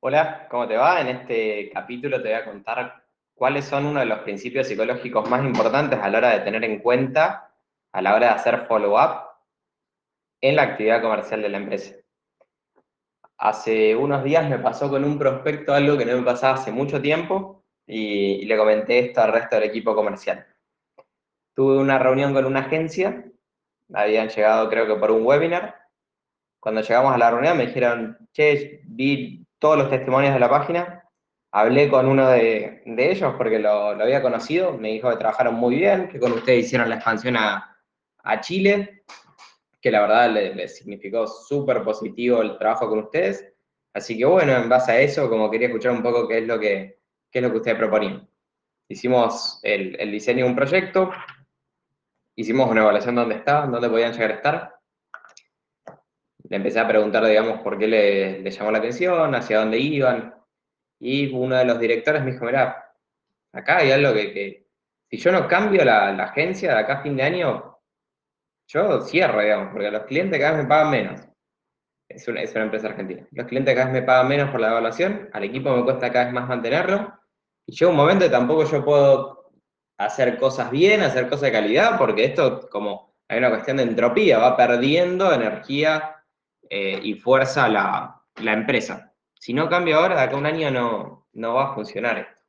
Hola, ¿cómo te va? En este capítulo te voy a contar cuáles son uno de los principios psicológicos más importantes a la hora de tener en cuenta a la hora de hacer follow-up en la actividad comercial de la empresa. Hace unos días me pasó con un prospecto algo que no me pasaba hace mucho tiempo y, le comenté esto al resto del equipo comercial. Tuve una reunión con una agencia, habían llegado creo que por un webinar. Cuando llegamos a la reunión me dijeron, che, vi todos los testimonios de la página. Hablé con uno de, ellos porque lo, había conocido, me dijo que trabajaron muy bien, que con ustedes hicieron la expansión a, Chile, que la verdad les, significó súper positivo el trabajo con ustedes. Así que bueno, en base a eso, como quería escuchar un poco qué es lo que, es lo que ustedes proponían. Hicimos el, diseño de un proyecto, hicimos una evaluación de dónde estaban, dónde podían llegar a estar, le empecé a preguntar, digamos, por qué le, llamó la atención, hacia dónde iban, y uno de los directores me dijo, mira, acá hay algo que, si yo no cambio la, agencia de acá a fin de año, yo cierro, digamos, porque los clientes cada vez me pagan menos. Es una, es una empresa argentina. Los clientes cada vez me pagan menos por la evaluación, al equipo me cuesta cada vez más mantenerlo, y llega un momento que tampoco yo puedo hacer cosas bien, hacer cosas de calidad, porque esto, como hay una cuestión de entropía, va perdiendo energía eh, y fuerza la, la, empresa. Si no cambia ahora, de acá a un año no, no va a funcionar esto.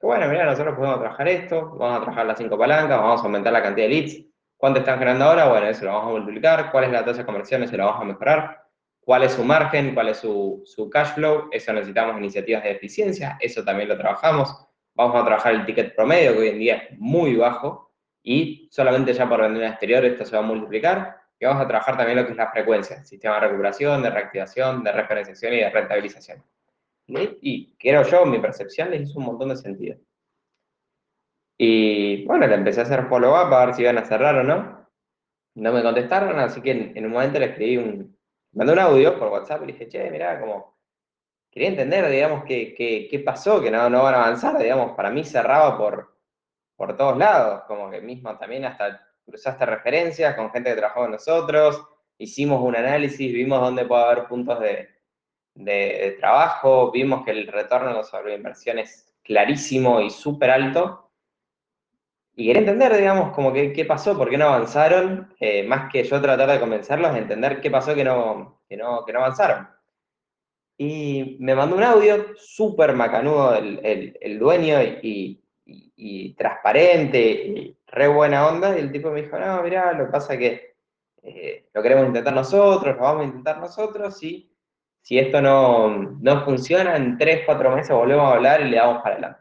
Bueno, mira, nosotros podemos trabajar esto, vamos a trabajar las cinco palancas, vamos a aumentar la cantidad de leads. ¿Cuánto están generando ahora? Bueno, eso lo vamos a multiplicar. ¿Cuál es la tasa de conversión? Eso lo vamos a mejorar. ¿Cuál es su margen? ¿Cuál es su, su cash flow? Eso necesitamos iniciativas de eficiencia, eso también lo trabajamos. Vamos a trabajar el ticket promedio, que hoy en día es muy bajo, y solamente ya por vender en exterior esto se va a multiplicar y vamos a trabajar también lo que es la frecuencia, sistema de recuperación, de reactivación, de referenciación y de rentabilización. Y quiero yo, mi percepción les hizo un montón de sentido. Y bueno, le empecé a hacer follow-up a ver si iban a cerrar o no. No me contestaron, así que en, un momento le escribí un... Mandé un audio por WhatsApp y le dije, che, mirá, como... Quería entender, digamos, qué, qué, pasó, que no, no van a avanzar, digamos, para mí cerraba por, por todos lados, como que mismo también hasta cruzaste referencias con gente que trabajó con nosotros, hicimos un análisis, vimos dónde puede haber puntos de, trabajo, vimos que el retorno sobre inversión es clarísimo y súper alto. Y quería entender, digamos, como que, qué pasó, por qué no avanzaron, eh, más que yo tratar de convencerlos, entender qué pasó que no, que no, que no avanzaron. Y me mandó un audio súper macanudo el, dueño y, transparente, re buena onda, y el tipo me dijo, no, mirá, lo que pasa que eh, lo queremos intentar nosotros, lo vamos a intentar nosotros, y si esto no, no funciona, en 3, 4 meses volvemos a hablar y le damos para adelante.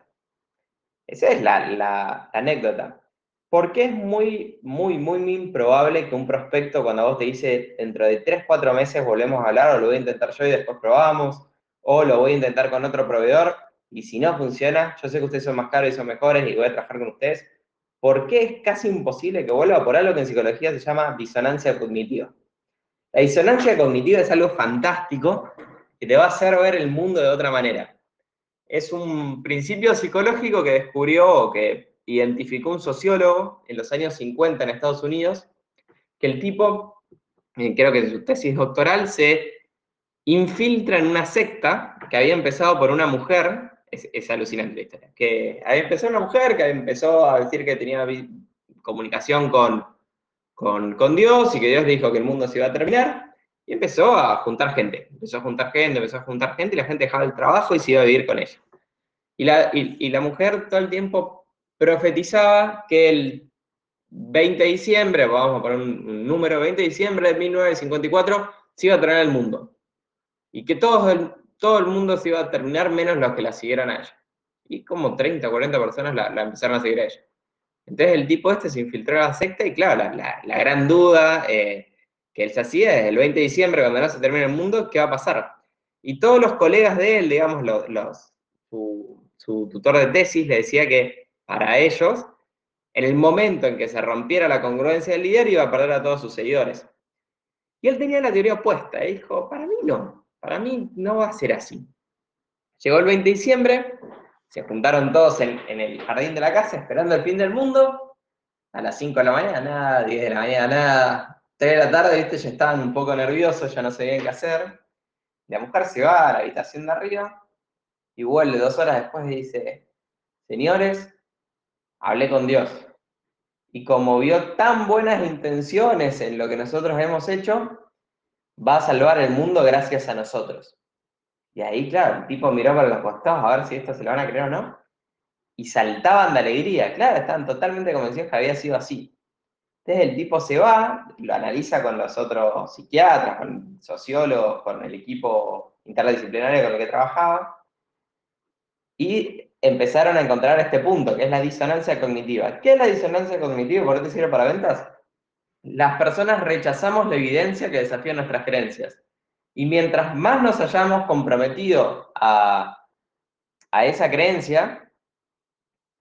Esa es la, la, anécdota. Porque es muy, muy, muy, muy improbable que un prospecto, cuando vos te dice dentro de 3, 4 meses volvemos a hablar, o lo voy a intentar yo y después probamos, o lo voy a intentar con otro proveedor, y si no funciona, yo sé que ustedes son más caros y son mejores y voy a trabajar con ustedes, ¿por qué es casi imposible que vuelva por algo que en psicología se llama disonancia cognitiva? La disonancia cognitiva es algo fantástico que te va a hacer ver el mundo de otra manera. Es un principio psicológico que descubrió o que identificó un sociólogo en los años 50 en Estados Unidos, que el tipo, eh, creo que en su tesis doctoral, se infiltra en una secta que había empezado por una mujer es, alucinante la historia. Que ahí empezó una mujer que empezó a decir que tenía comunicación con, con, Dios y que Dios dijo que el mundo se iba a terminar. Y empezó a juntar gente. Empezó a juntar gente, empezó a juntar gente y la gente dejaba el trabajo y se iba a vivir con ella. Y la, y, la mujer todo el tiempo profetizaba que el 20 de diciembre, vamos a poner un, número, 20 de diciembre de 1954, se iba a traer el mundo. Y que todos, todo el mundo se iba a terminar menos los que la siguieran a ella. Y como 30, 40 personas la, empezaron a seguir a ella. Entonces el tipo este se infiltró en la secta y claro, la, gran duda eh, que él se hacía desde el 20 de diciembre, cuando no se termina el mundo, ¿qué va a pasar? Y todos los colegas de él, digamos, los, su, su tutor de tesis le decía que para ellos, en el momento en que se rompiera la congruencia del líder, iba a perder a todos sus seguidores. Y él tenía la teoría opuesta, y dijo, para mí no, para mí no va a ser así. Llegó el 20 de diciembre, se juntaron todos en, el jardín de la casa esperando el fin del mundo. A las 5 de la mañana, nada, 10 de la mañana, nada. 3 de la tarde, viste, ya estaban un poco nerviosos, ya no sabían qué hacer. La mujer se va a la habitación de arriba y vuelve dos horas después y dice, señores, hablé con Dios. Y como vio tan buenas intenciones en lo que nosotros hemos hecho, va a salvar el mundo gracias a nosotros. Y ahí, claro, el tipo miró para los costados a ver si esto se lo van a creer o no. Y saltaban de alegría. Claro, estaban totalmente convencidos que había sido así. Entonces el tipo se va, lo analiza con los otros psiquiatras, con sociólogos, con el equipo interdisciplinario con el que trabajaba. Y empezaron a encontrar este punto, que es la disonancia cognitiva. ¿Qué es la disonancia cognitiva? ¿Por qué te sirve para ventas? Las personas rechazamos la evidencia que desafía nuestras creencias. Y mientras más nos hayamos comprometido a, esa creencia,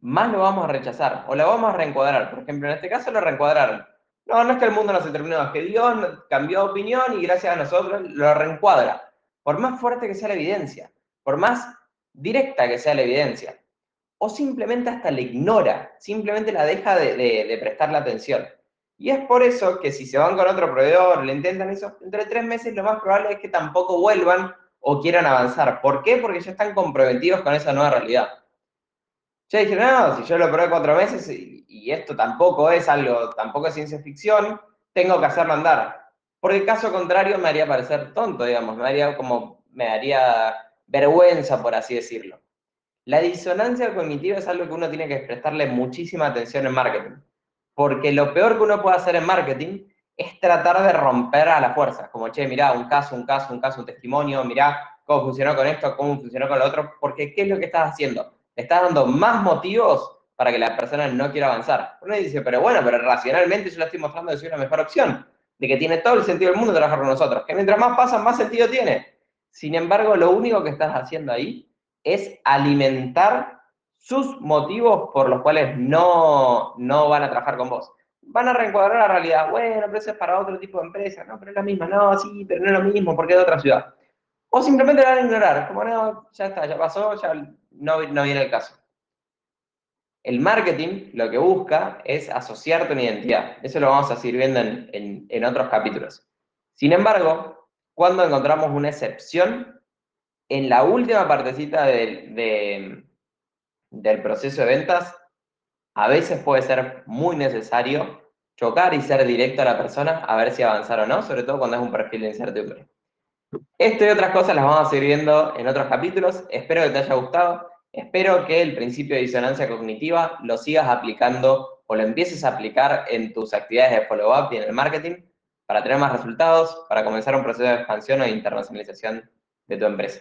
más lo vamos a rechazar o la vamos a reencuadrar. Por ejemplo, en este caso lo reencuadraron. No, no es que el mundo no se terminó, es que Dios cambió de opinión y gracias a nosotros lo reencuadra. Por más fuerte que sea la evidencia, por más directa que sea la evidencia, o simplemente hasta la ignora, simplemente la deja de, de, prestarle atención. Y es por eso que si se van con otro proveedor, le intentan eso, entre tres meses lo más probable es que tampoco vuelvan o quieran avanzar. ¿Por qué? Porque ya están comprometidos con esa nueva realidad. Ya dijeron, no, si yo lo probé cuatro meses y, esto tampoco es algo, tampoco es ciencia ficción, tengo que hacerlo andar. Porque el caso contrario me haría parecer tonto, digamos, me haría como, me daría vergüenza, por así decirlo. La disonancia cognitiva es algo que uno tiene que prestarle muchísima atención en marketing, porque lo peor que uno puede hacer en marketing es tratar de romper a la fuerza, como, che, mirá, un caso, un caso, un caso, un testimonio, mirá cómo funcionó con esto, cómo funcionó con lo otro, porque ¿qué es lo que estás haciendo? Le estás dando más motivos para que la persona no quiera avanzar. Uno dice, pero bueno, pero racionalmente yo le estoy mostrando que soy la mejor opción, de que tiene todo el sentido del mundo trabajar con nosotros, que mientras más pasan, más sentido tiene. Sin embargo, lo único que estás haciendo ahí es alimentar sus motivos por los cuales no, no van a trabajar con vos. Van a reencuadrar la realidad. Bueno, pero eso es para otro tipo de empresa. No, pero es la misma. No, sí, pero no es lo mismo porque es de otra ciudad. O simplemente la van a ignorar. Como no, ya está, ya pasó, ya no, no viene el caso. El marketing lo que busca es asociarte una identidad. Eso lo vamos a seguir viendo en, en, otros capítulos. Sin embargo, cuando encontramos una excepción en la última partecita del proceso de ventas, a veces puede ser muy necesario chocar y ser directo a la persona a ver si avanzar o no, sobre todo cuando es un perfil de incertidumbre. Esto y otras cosas las vamos a seguir viendo en otros capítulos. Espero que te haya gustado. Espero que el principio de disonancia cognitiva lo sigas aplicando o lo empieces a aplicar en tus actividades de follow-up y en el marketing para tener más resultados, para comenzar un proceso de expansión o internacionalización de tu empresa.